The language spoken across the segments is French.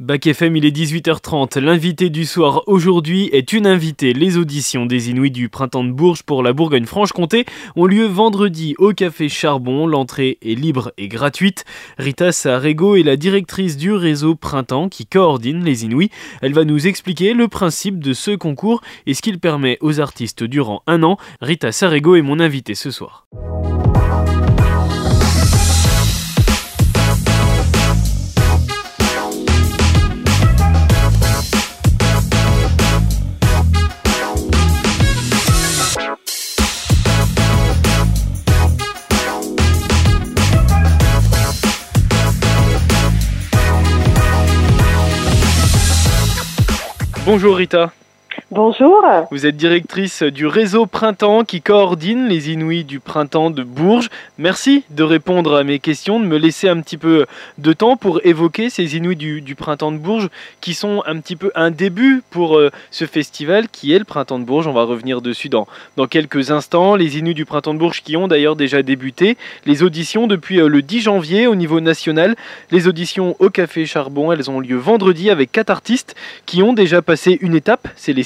Bac FM, il est 18h30. L'invité du soir aujourd'hui est une invitée. Les auditions des Inuits du printemps de Bourges pour la Bourgogne-Franche-Comté ont lieu vendredi au Café Charbon. L'entrée est libre et gratuite. Rita Sarego est la directrice du réseau Printemps qui coordonne les Inuits. Elle va nous expliquer le principe de ce concours et ce qu'il permet aux artistes durant un an. Rita Sarego est mon invitée ce soir. Bonjour Rita. Bonjour. Vous êtes directrice du réseau Printemps qui coordonne les Inuits du printemps de Bourges. Merci de répondre à mes questions, de me laisser un petit peu de temps pour évoquer ces Inuits du, printemps de Bourges qui sont un petit peu un début pour euh, ce festival qui est le printemps de Bourges. On va revenir dessus dans, dans quelques instants. Les Inuits du printemps de Bourges qui ont d'ailleurs déjà débuté les auditions depuis euh, le 10 janvier au niveau national. Les auditions au Café Charbon, elles ont lieu vendredi avec quatre artistes qui ont déjà passé une étape. C'est les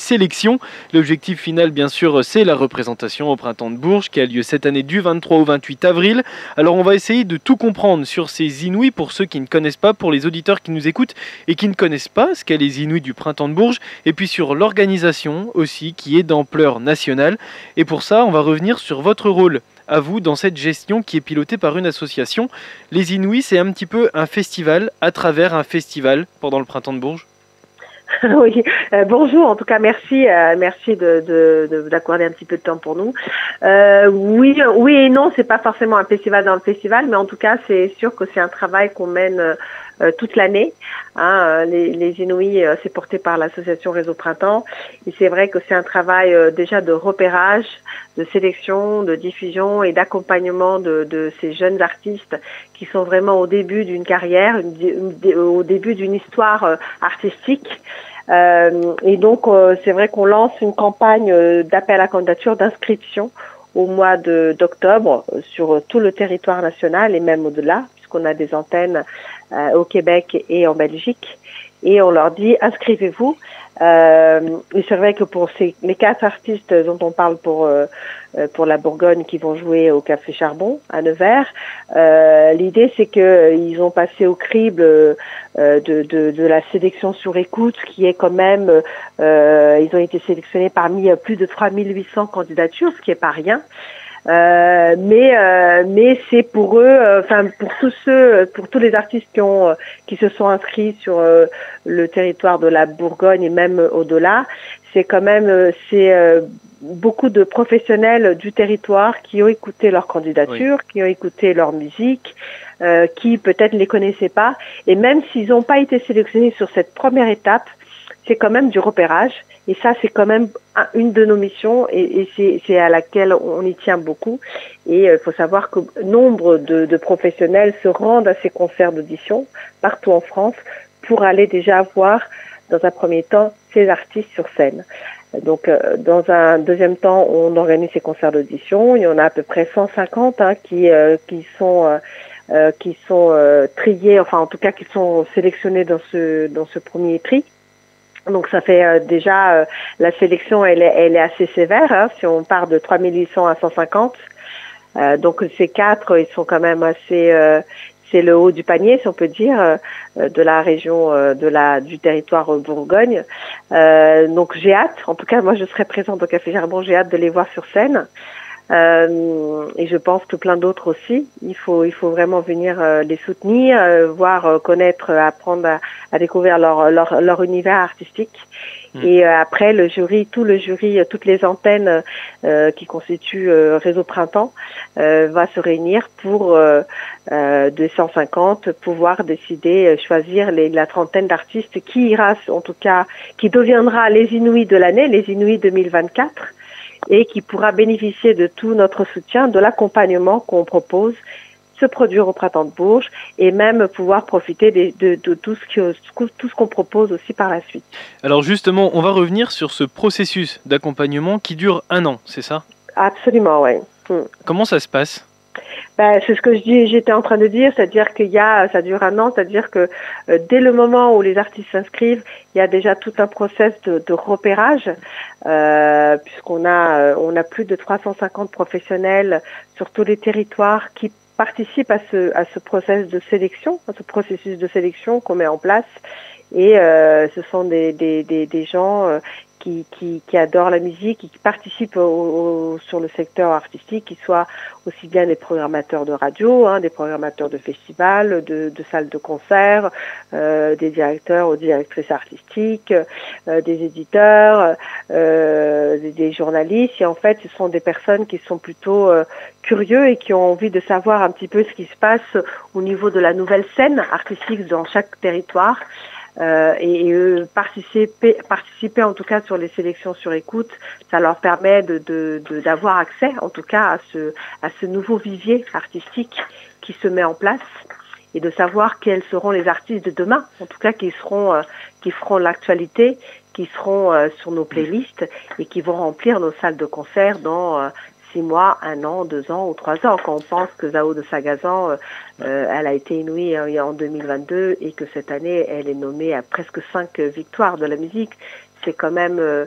L'objectif final, bien sûr, c'est la représentation au printemps de Bourges qui a lieu cette année du 23 au 28 avril. Alors, on va essayer de tout comprendre sur ces Inuits pour ceux qui ne connaissent pas, pour les auditeurs qui nous écoutent et qui ne connaissent pas ce qu'est les Inuits du printemps de Bourges, et puis sur l'organisation aussi qui est d'ampleur nationale. Et pour ça, on va revenir sur votre rôle à vous dans cette gestion qui est pilotée par une association. Les Inuits, c'est un petit peu un festival à travers un festival pendant le printemps de Bourges. oui, euh, bonjour. En tout cas, merci, euh, merci de, d'accorder un petit peu de temps pour nous. Euh, oui, oui et non, c'est pas forcément un festival dans le festival, mais en tout cas, c'est sûr que c'est un travail qu'on mène toute l'année. Hein, les, les Inuits, c'est porté par l'association Réseau Printemps, et c'est vrai que c'est un travail déjà de repérage, de sélection, de diffusion et d'accompagnement de, ces jeunes artistes qui sont vraiment au début d'une carrière, au début d'une histoire euh, artistique. Euh, et donc, euh, c'est vrai qu'on lance une campagne euh, d'appel à candidature, d'inscription au mois d'octobre sur tout le territoire national et même au-delà, puisqu'on a des antennes au Québec et en Belgique. Et on leur dit inscrivez-vous. Euh, c'est vrai que pour ces, les quatre artistes dont on parle pour euh, euh, pour la Bourgogne qui vont jouer au Café Charbon à Nevers, euh, l'idée c'est que ils ont passé au crible de, de, de, la sélection sur écoute, qui est quand même ils ont été sélectionnés parmi plus de 3800 candidatures, ce qui est pas rien. Euh, mais euh, mais c'est pour eux, euh, enfin pour tous ceux, pour tous les artistes qui ont qui se sont inscrits sur le territoire de la Bourgogne et même au-delà, c'est quand même c'est beaucoup de professionnels du territoire qui ont écouté leur candidature, qui ont écouté leur musique, qui peut-être ne les connaissaient pas, et même s'ils n'ont pas été sélectionnés sur cette première étape, c'est quand même du repérage. Et ça, c'est quand même une de nos missions et, c'est à laquelle on y tient beaucoup. Et il euh, faut savoir que nombre de, professionnels se rendent à ces concerts d'audition partout en France pour aller déjà voir, dans un premier temps, ces artistes sur scène. Donc, euh, dans un deuxième temps, on organise ces concerts d'audition. Il y en a à peu près 150 hein, qui, euh, qui sont qui sont triés, enfin en tout cas qui sont sélectionnés dans ce dans ce premier tri. Donc ça fait euh, déjà euh, la sélection elle est, elle est assez sévère hein, si on part de 3800 à 150. Euh, donc ces quatre ils sont quand même assez c'est le haut du panier si on peut dire de la région de la du territoire Bourgogne. donc j'ai hâte en tout cas moi je serai présente au Café Gerbon j'ai hâte de les voir sur scène. Euh, et je pense que plein d'autres aussi. Il faut, il faut vraiment venir euh, les soutenir, euh, voir, connaître, apprendre à, à découvrir leur, leur, leur, univers artistique. Mm. Et après, le jury, tout le jury, toutes les antennes qui constituent Réseau Printemps va se réunir pour 250 pouvoir décider, choisir les, la trentaine d'artistes qui ira, en tout cas, qui deviendra les Inuits de l'année, les Inuits 2024 et qui pourra bénéficier de tout notre soutien, de l'accompagnement qu'on propose se produire au printemps de Bourges et même pouvoir profiter de, tout ce qu'on propose aussi par la suite. Alors justement, on va revenir sur ce processus d'accompagnement qui dure un an, c'est ça? Absolument, oui. Hmm. Comment ça se passe? Ben, c'est ce que j'étais en train de dire, c'est-à-dire qu'il y a, ça dure un an, c'est-à-dire que euh, dès le moment où les artistes s'inscrivent, il y a déjà tout un process de, repérage, euh, puisqu'on a, euh, on a plus de 350 professionnels sur tous les territoires qui participent à ce, à ce process de sélection, à ce processus de sélection qu'on met en place. Et ce sont des, des, des, gens qui, qui, qui, adorent la musique et qui participent au, au, sur le secteur artistique, qui soient aussi bien des programmateurs de radio, hein, des programmateurs de festivals, de, de salles de concert, euh, des directeurs ou directrices artistiques, euh, des éditeurs, euh, des, des, journalistes. Et en fait, ce sont des personnes qui sont plutôt euh, curieux et qui ont envie de savoir un petit peu ce qui se passe au niveau de la nouvelle scène artistique dans chaque territoire. Euh, et, et participer, participer en tout cas sur les sélections sur écoute, ça leur permet de d'avoir de, accès en tout cas à ce, à ce nouveau vivier artistique qui se met en place et de savoir quels seront les artistes de demain, en tout cas qui seront, euh, qui feront l'actualité, qui seront euh, sur nos playlists et qui vont remplir nos salles de concert dans euh, six mois, un an, deux ans ou trois ans. Quand on pense que Zao de Sagazan, euh, elle a été inouïe euh, en 2022 et que cette année, elle est nommée à presque cinq victoires de la musique, c'est quand même euh,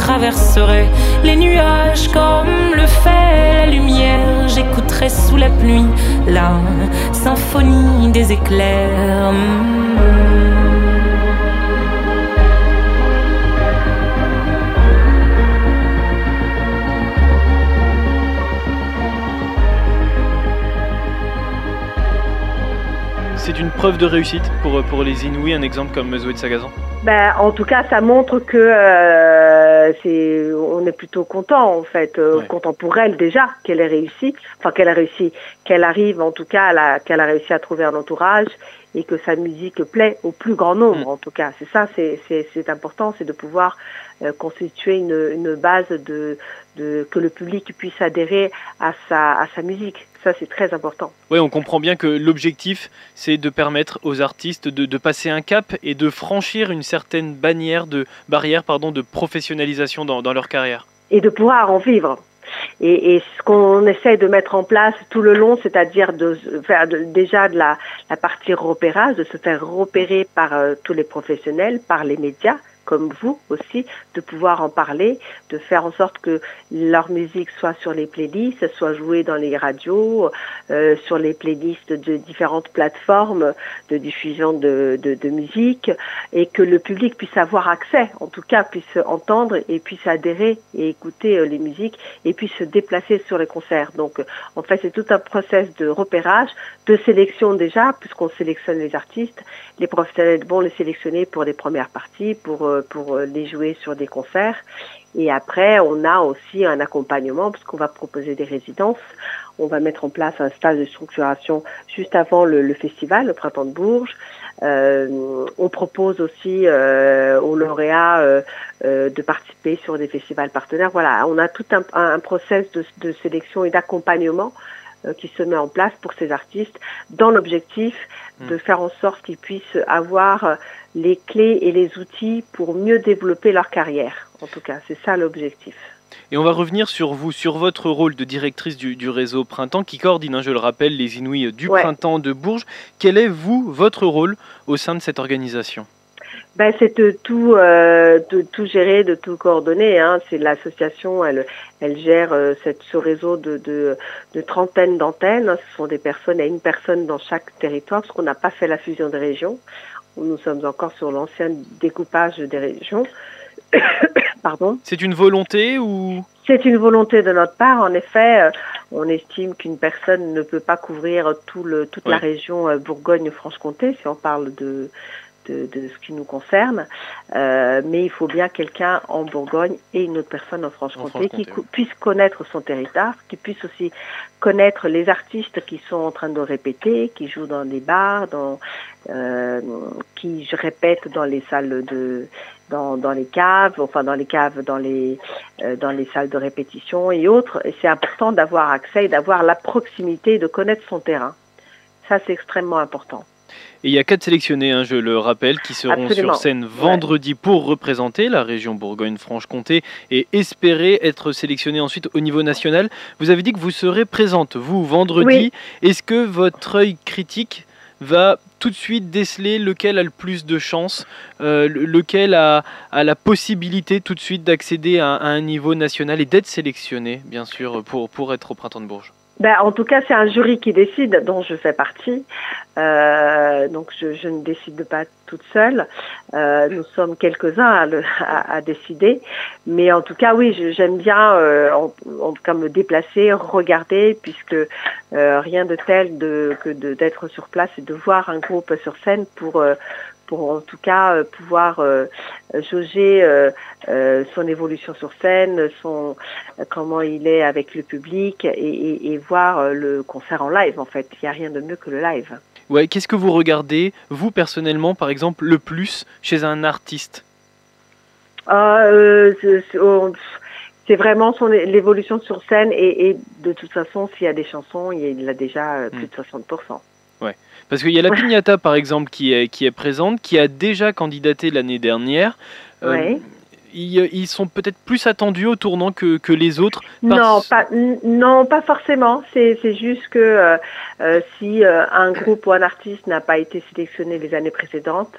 traverserai les nuages comme le fait la lumière. J'écouterai sous la pluie la symphonie des éclairs. C'est une preuve de réussite pour, pour les Inouïs, un exemple comme Zoé de Sagazan? Ben, en tout cas, ça montre que euh, c'est, on est plutôt content en fait, euh, ouais. content pour elle déjà qu'elle ait réussi, enfin qu'elle a réussi, qu'elle arrive en tout cas, à qu'elle a réussi à trouver un entourage et que sa musique plaît au plus grand nombre. En tout cas, c'est ça, c'est important, c'est de pouvoir euh, constituer une, une base de, de que le public puisse adhérer à sa à sa musique. Ça, c'est très important. Oui, on comprend bien que l'objectif, c'est de permettre aux artistes de, de, passer un cap et de franchir une certaine bannière de, barrière pardon, de professionnalisation dans, dans leur carrière. Et de pouvoir en vivre. Et, et ce qu'on essaie de mettre en place tout le long, c'est-à-dire de faire de, déjà de la, la partie repérage, de se faire repérer par euh, tous les professionnels, par les médias, comme vous aussi, de pouvoir en parler, de faire en sorte que leur musique soit sur les playlists, soit jouée dans les radios, euh, sur les playlists de différentes plateformes de diffusion de, de, musique, et que le public puisse avoir accès, en tout cas puisse entendre et puisse adhérer et écouter euh, les musiques, et puisse se déplacer sur les concerts. Donc, en fait, c'est tout un process de repérage, de sélection déjà, puisqu'on sélectionne les artistes, les professionnels vont les sélectionner pour les premières parties, pour pour les jouer sur des concerts. Et après, on a aussi un accompagnement puisqu'on va proposer des résidences. On va mettre en place un stage de structuration juste avant le, festival, le Printemps de Bourges. Euh, on propose aussi euh, aux lauréats euh, de participer sur des festivals partenaires. Voilà, on a tout un, un process de sélection et d'accompagnement qui se met en place pour ces artistes dans l'objectif de faire en sorte qu'ils puissent avoir les clés et les outils pour mieux développer leur carrière. En tout cas, c'est ça l'objectif. Et on va revenir sur vous, sur votre rôle de directrice du, du réseau Printemps qui coordonne, hein, je le rappelle, les Inouïs du ouais. Printemps de Bourges. Quel est, vous, votre rôle au sein de cette organisation? Ben, c'est de tout, euh, de tout gérer, de tout coordonner. Hein. C'est l'association, elle, elle gère euh, cette, ce réseau de, de, de trentaines d'antennes. Ce sont des personnes, il y a une personne dans chaque territoire, parce qu'on n'a pas fait la fusion des régions. Nous sommes encore sur l'ancien découpage des régions. Pardon. C'est une volonté ou? C'est une volonté de notre part. En effet, euh, on estime qu'une personne ne peut pas couvrir tout le, toute oui. la région euh, Bourgogne-Franche-Comté, si on parle de, de, ce qui nous concerne, euh, mais il faut bien quelqu'un en Bourgogne et une autre personne en Franche-Comté qui puisse connaître son territoire, qui puisse aussi connaître les artistes qui sont en train de répéter, qui jouent dans des bars, dans, euh, qui répètent dans les salles de, dans, dans les caves, enfin dans les caves, dans les, euh, dans les salles de répétition et autres. Et c'est important d'avoir accès et d'avoir la proximité, de connaître son terrain. Ça, c'est extrêmement important. Et il y a quatre sélectionnés, hein, je le rappelle, qui seront sur scène vendredi pour représenter la région Bourgogne-Franche-Comté et espérer être sélectionnés ensuite au niveau national. Vous avez dit que vous serez présente, vous, vendredi. Est-ce que votre œil critique va tout de suite déceler lequel a le plus de chances, euh, lequel a, la possibilité tout de suite d'accéder à, à, un niveau national et d'être sélectionné, bien sûr, pour, pour être au Printemps de Bourges? Ben, en tout cas, c'est un jury qui décide, dont je fais partie. Euh, donc, je, je, ne décide pas toute seule. Euh, nous sommes quelques-uns à, à, décider. Mais en tout cas, oui, j'aime bien, euh, en, en, tout cas, me déplacer, regarder, puisque euh, rien de tel de, que d'être sur place et de voir un groupe sur scène pour euh, pour en tout cas euh, pouvoir euh, jauger euh, son évolution sur scène, son comment il est avec le public et, voir le concert en live. En fait, il n'y a rien de mieux que le live. Ouais, qu'est-ce que vous regardez, vous personnellement, par exemple, le plus chez un artiste? Ah, oh, c'est vraiment son l'évolution sur scène et, de toute façon, s'il y a des chansons, il a déjà plus de 60%. Ouais. Parce qu'il y a la Pignata, par exemple, qui est, qui est présente, qui a déjà candidaté l'année dernière. Euh, ils, sont peut-être plus attendus au tournant que, que les autres non, pas, non, pas forcément. C'est juste que euh, euh, si un groupe ou un artiste n'a pas été sélectionné les années précédentes,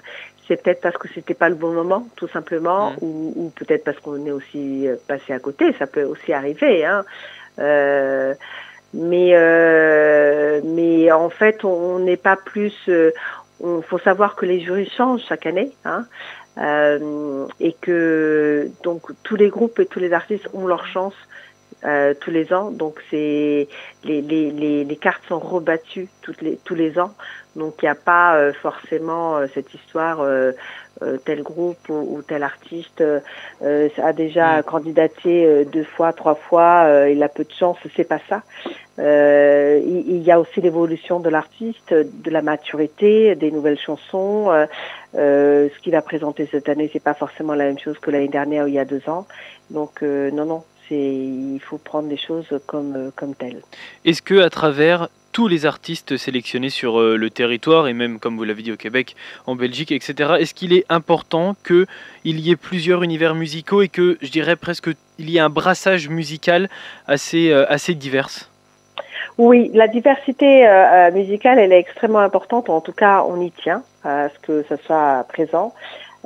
c'est peut-être parce que c'était pas le bon moment, tout simplement, mmh. ou, ou peut-être parce qu'on est aussi passé à côté. Ça peut aussi arriver. Hein. Mais euh, mais en fait, on n'est pas plus. Euh, faut savoir que les jurys changent chaque année, hein, euh, et que donc tous les groupes et tous les artistes ont leur chance euh, tous les ans. Donc c'est les, les, les, les, cartes sont rebattues toutes les, tous les ans. Donc il n'y a pas euh, forcément euh, cette histoire tel groupe ou, tel artiste a déjà mm. candidaté deux fois, trois fois, il a peu de chance. C'est pas ça. il, il, y a aussi l'évolution de l'artiste, de la maturité, des nouvelles chansons. ce qu'il a présenté cette année, c'est pas forcément la même chose que l'année dernière ou il y a deux ans. Donc non, non, il faut prendre les choses comme, euh, comme telles. Est-ce que à travers tous les artistes sélectionnés sur euh, le territoire et même comme vous l'avez dit au Québec, en Belgique, etc. Est-ce qu'il est important qu'il y ait plusieurs univers musicaux et que je dirais presque il y ait un brassage musical assez, euh, assez divers? Oui, la diversité musicale elle est extrêmement importante. En tout cas, on y tient à ce que ça soit présent.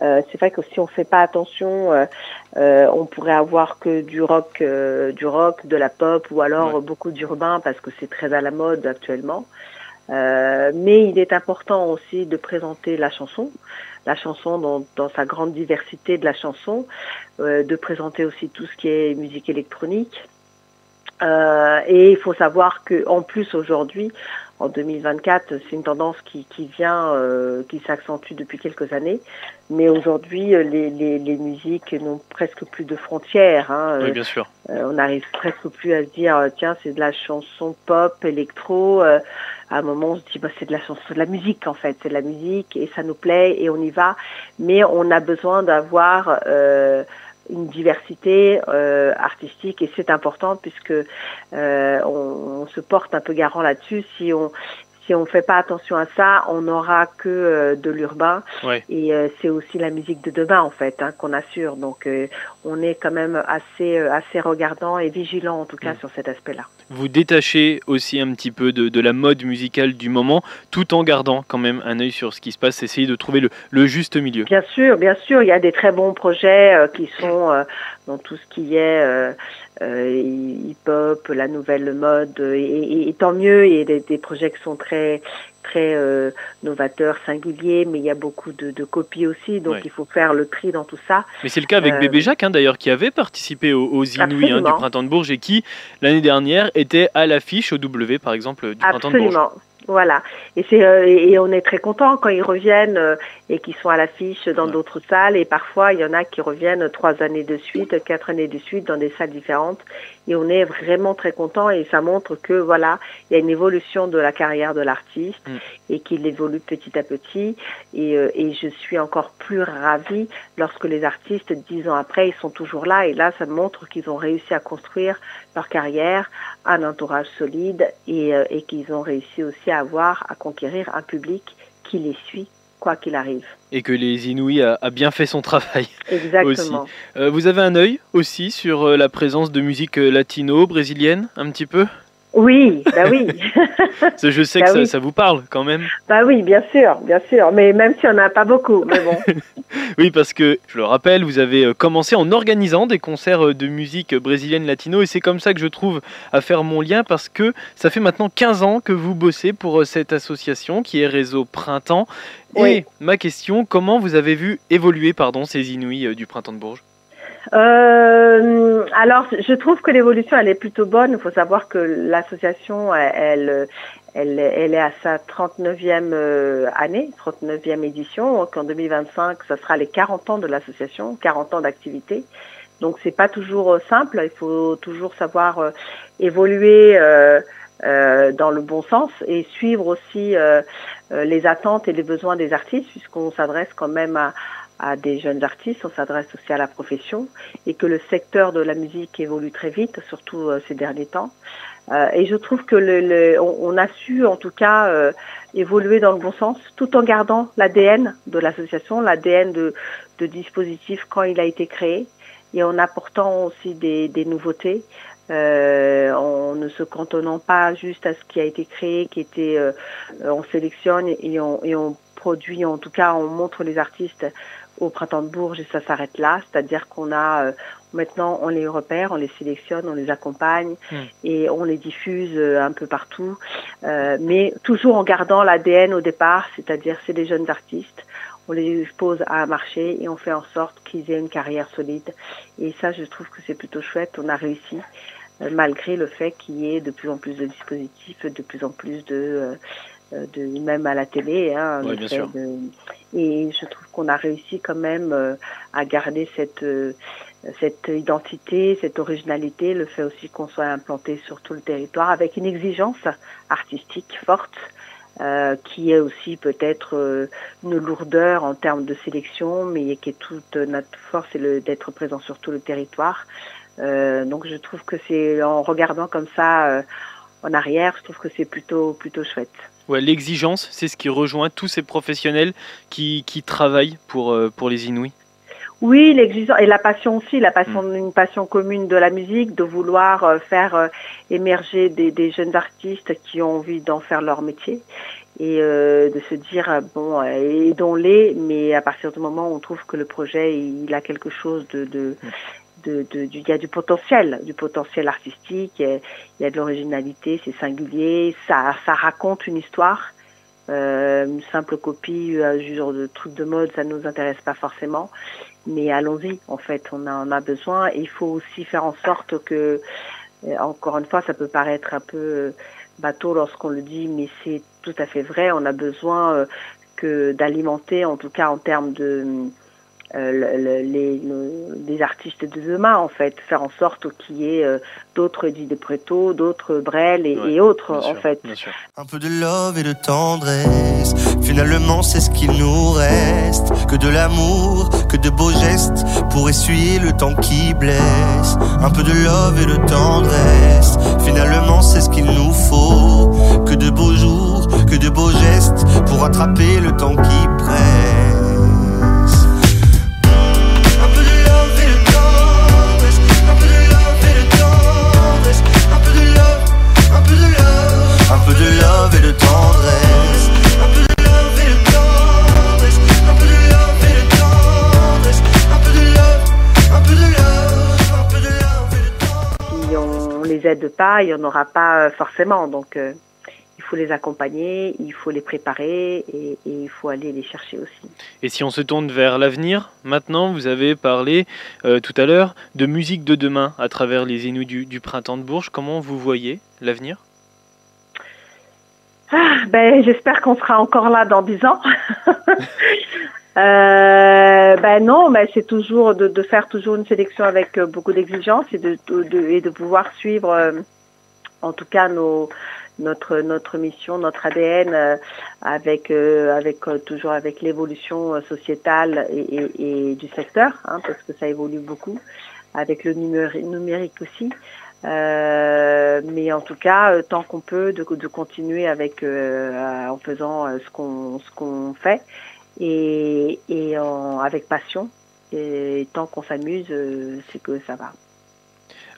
Euh, c'est vrai que si on fait pas attention, euh, euh, on pourrait avoir que du rock, du rock, de la pop ou alors beaucoup d'urbain parce que c'est très à la mode actuellement. mais il est important aussi de présenter la chanson, la chanson dans, dans sa grande diversité de la chanson, de présenter aussi tout ce qui est musique électronique. et il faut savoir que en plus aujourd'hui, en 2024, c'est une tendance qui, qui vient, euh, qui s'accentue depuis quelques années. Mais aujourd'hui, euh, les, les, les, musiques n'ont presque plus de frontières. Hein. Oui, bien sûr. Euh, on n'arrive presque plus à se dire, euh, tiens, c'est de la chanson pop, électro. à un moment, on se dit, bah, c'est de la chanson, de la musique en fait, c'est de la musique et ça nous plaît et on y va. Mais on a besoin d'avoir une diversité euh, artistique et c'est important puisque euh, on, on, se porte un peu garant là-dessus. Si on si on fait pas attention à ça, on n'aura que euh, de l'urbain. Et euh, c'est aussi la musique de demain, en fait, hein, qu'on assure. Donc, euh, on est quand même assez, assez regardant et vigilant, en tout cas, mm. sur cet aspect-là. Vous détachez aussi un petit peu de, de, la mode musicale du moment, tout en gardant quand même un œil sur ce qui se passe, essayer de trouver le, le juste milieu. Bien sûr, bien sûr. Il y a des très bons projets qui sont dans tout ce qui est hip-hop, la nouvelle mode, et, et, tant mieux, il y a des, des, projets qui sont très très euh, novateurs, singuliers, mais il y a beaucoup de, de copies aussi, donc il faut faire le tri dans tout ça. Mais c'est le cas avec euh, Bébé Jacques, hein, d'ailleurs, qui avait participé aux, aux Inouïs hein, du Printemps de Bourges et qui, l'année dernière, était à l'affiche au W, par exemple, du Printemps de Bourges. Voilà. Et c'est euh, et on est très content quand ils reviennent euh, et qu'ils sont à l'affiche dans d'autres salles. Et parfois, il y en a qui reviennent trois années de suite, quatre années de suite dans des salles différentes. Et on est vraiment très content et ça montre que voilà, il y a une évolution de la carrière de l'artiste mm. et qu'il évolue petit à petit. Et, euh, et je suis encore plus ravie lorsque les artistes, dix ans après, ils sont toujours là. Et là, ça montre qu'ils ont réussi à construire leur carrière, un entourage solide et, et qu'ils ont réussi aussi à avoir à conquérir un public qui les suit quoi qu'il arrive. Et que les Inouïs a, bien fait son travail. Exactement. Euh, vous avez un œil aussi sur euh, la présence de musique euh, latino, brésilienne, un petit peu? Oui, bah oui. je sais que bah ça, vous parle quand même. Bah oui, bien sûr, bien sûr, mais même si on n'a pas beaucoup, mais bon. oui, parce que je le rappelle, vous avez euh, commencé en organisant des concerts euh, de musique brésilienne latino et c'est comme ça que je trouve à faire mon lien parce que ça fait maintenant 15 ans que vous bossez pour euh, cette association qui est Réseau Printemps. Et ma question, comment vous avez vu évoluer pardon ces Inouïs du Printemps de Bourges? Euh, alors, je trouve que l'évolution, elle est plutôt bonne. Il faut savoir que l'association, elle, elle, elle, est à sa 39e euh, année, 39e édition. Donc, en 2025, ça sera les 40 ans de l'association, 40 ans d'activité. Donc, c'est pas toujours euh, simple. Il faut toujours savoir euh, évoluer euh, dans le bon sens et suivre aussi les attentes et les besoins des artistes, puisqu'on s'adresse quand même à à des jeunes artistes, on s'adresse aussi à la profession et que le secteur de la musique évolue très vite, surtout euh, ces derniers temps. Euh, et je trouve que le, le on, a su en tout cas euh, évoluer dans le bon sens, tout en gardant l'ADN de l'association, l'ADN de, de dispositif quand il a été créé, et en apportant aussi des, des nouveautés. Euh, en ne se cantonnant pas juste à ce qui a été créé, qui était, on sélectionne et on, et on produit, en tout cas, on montre les artistes au printemps de Bourges et ça s'arrête là, c'est-à-dire qu'on a euh, maintenant on les repère, on les sélectionne, on les accompagne hmm. et on les diffuse euh, un peu partout, euh, mais toujours en gardant l'ADN au départ, c'est-à-dire c'est des jeunes artistes, on les expose à un marché et on fait en sorte qu'ils aient une carrière solide. Et ça je trouve que c'est plutôt chouette, on a réussi malgré le fait qu'il y ait de plus en plus de dispositifs, de plus en plus de de même à la télé. Hein, bien sûr. Et je trouve qu'on a réussi quand même euh, à garder cette euh, cette identité, cette originalité, le fait aussi qu'on soit implanté sur tout le territoire avec une exigence artistique forte, euh, qui est aussi peut-être euh, une lourdeur en termes de sélection, mais qui est toute notre force, c'est d'être présent sur tout le territoire. Euh, donc je trouve que c'est en regardant comme ça en arrière, je trouve que c'est plutôt plutôt chouette. Ouais, l'exigence, c'est ce qui rejoint tous ces professionnels qui, qui travaillent pour, euh, pour les Inouïs. Oui, l'exigence et la passion aussi, la passion, mm. une passion commune de la musique, de vouloir euh, faire euh, émerger des, des, jeunes artistes qui ont envie d'en faire leur métier et de se dire bon aidons-les, mais à partir du moment où on trouve que le projet il a quelque chose de, de il y a du potentiel, du potentiel artistique, il y a, de l'originalité, c'est singulier, ça, raconte une histoire. Euh, une simple copie, un genre de truc de mode, ça nous intéresse pas forcément. Mais allons-y, en fait, on en a besoin. Il faut aussi faire en sorte que, euh, encore une fois, ça peut paraître un peu bateau lorsqu'on le dit, mais c'est tout à fait vrai. On a besoin euh, que d'alimenter, en tout cas en termes de euh, les, les, artistes de demain, en fait, faire en sorte qu'il y ait euh, d'autres de Preto, d'autres Brel et, autres, en fait. Un peu de love et de tendresse, finalement c'est ce qu'il nous reste. Que de l'amour, que de beaux gestes pour essuyer le temps qui blesse. Un peu de love et de tendresse, finalement c'est ce qu'il nous faut. Que de beaux jours, que de beaux gestes pour attraper le temps qui presse. Pas, il n'y en aura pas euh, forcément. Donc, euh, il faut les accompagner, il faut les préparer et, il faut aller les chercher aussi. Et si on se tourne vers l'avenir, maintenant, vous avez parlé euh, tout à l'heure de musique de demain à travers les Inuits du, printemps de Bourges. Comment vous voyez l'avenir? Ah, ben, J'espère qu'on sera encore là dans dix ans. euh, ben non, mais c'est toujours de, de, faire toujours une sélection avec beaucoup d'exigences et de, de, et de pouvoir suivre, en tout cas, nos, notre notre mission, notre ADN euh, avec euh, avec euh, toujours avec l'évolution sociétale et, et, et, du secteur, hein, parce que ça évolue beaucoup, avec le numérique, numérique aussi. mais en tout cas, tant qu'on peut, de, de continuer avec en faisant ce qu'on ce qu'on fait et, et en, avec passion. Et tant qu'on s'amuse, c'est que ça va.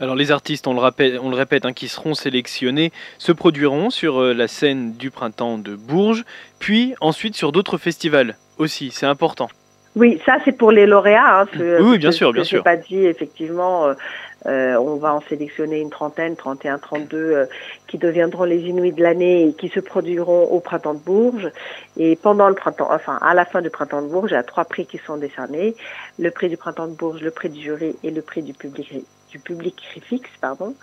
Alors les artistes, on le, rappelle, on le répète, hein, qui seront sélectionnés, se produiront sur euh, la scène du printemps de Bourges, puis ensuite sur d'autres festivals aussi, c'est important. Oui, ça c'est pour les lauréats. Hein, oui, bien sûr, bien sûr. Je pas dit effectivement. Euh, euh, on va en sélectionner une trentaine, 31, 32, euh, qui deviendront les Inuits de l'année et qui se produiront au printemps de Bourges. Et pendant le printemps, enfin à la fin du printemps de Bourges, il y a trois prix qui sont décernés le prix du printemps de Bourges, le prix du jury et le prix du public du public fixe, pardon.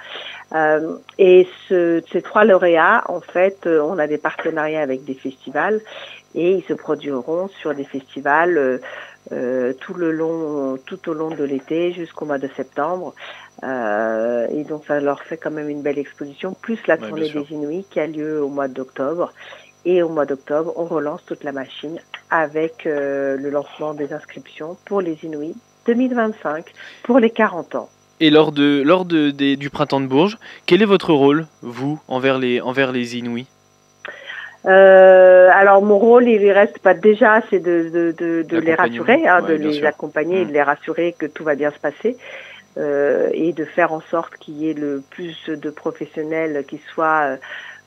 Euh, et ce, ces trois lauréats, en fait, euh, on a des partenariats avec des festivals et ils se produiront sur des festivals euh, tout le long, tout au long de l'été jusqu'au mois de septembre. Euh, et donc ça leur fait quand même une belle exposition, plus la tournée des Inuits qui a lieu au mois d'octobre. Et au mois d'octobre, on relance toute la machine avec euh, le lancement des inscriptions pour les Inuits 2025 pour les 40 ans. Et lors, de, lors de, du printemps de Bourges, quel est votre rôle, vous, envers les, envers les Inuits? Euh, alors mon rôle, il reste pas déjà, c'est de, de, de, de les rassurer, hein, de les accompagner et de mmh. les rassurer que tout va bien se passer euh, et de faire en sorte qu'il y ait le plus de professionnels qui soient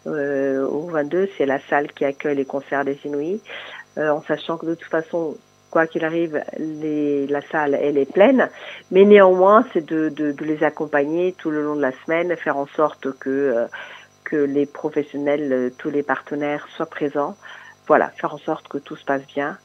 euh, au 22. C'est la salle qui accueille les concerts des Inuits, euh, en sachant que de toute façon quoi qu'il arrive, les, la salle, elle est pleine. Mais néanmoins, c'est de, de, de, les accompagner tout le long de la semaine, faire en sorte que, euh, que les professionnels, euh, tous les partenaires soient présents. Voilà, faire en sorte que tout se passe bien.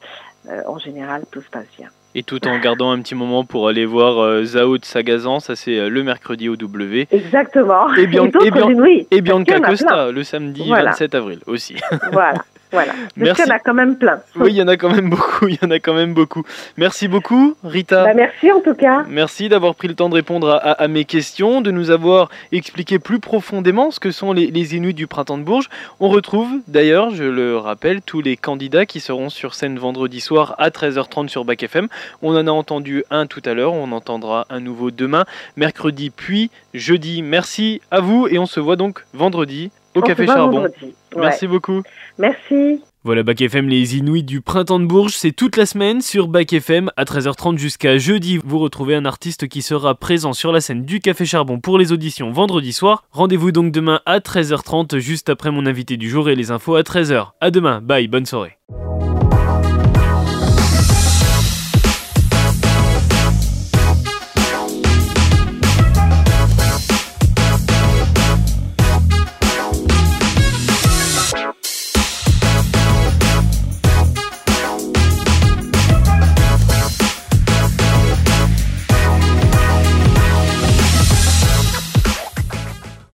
Euh, en général, tout se passe bien. Et tout en gardant un petit moment pour aller voir euh, Zao de Sagazan, ça c'est le mercredi au W. Exactement. Et, bien, et, bien, et Bianca Costa le samedi 27 avril aussi. Voilà. Voilà. Merci. il y en a quand même plein. Oui, il y en a quand même beaucoup. Il y en a quand même beaucoup. Merci beaucoup, Rita. Bah, merci en tout cas. Merci d'avoir pris le temps de répondre à, à, mes questions, de nous avoir expliqué plus profondément ce que sont les, les Inuits du printemps de Bourges. On retrouve d'ailleurs, je le rappelle, tous les candidats qui seront sur scène vendredi soir à 13h30 sur Bac FM. On en a entendu un tout à l'heure, on entendra un nouveau demain, mercredi puis jeudi. Merci à vous et on se voit donc vendredi au Café Charbon. Merci beaucoup. Merci. Voilà Bac FM, les Inuits du printemps de Bourges, c'est toute la semaine sur Bac FM à 13h30 jusqu'à jeudi. Vous retrouvez un artiste qui sera présent sur la scène du Café Charbon pour les auditions vendredi soir. Rendez-vous donc demain à 13h30 juste après mon invité du jour et les infos à 13h. À demain, bye, bonne soirée.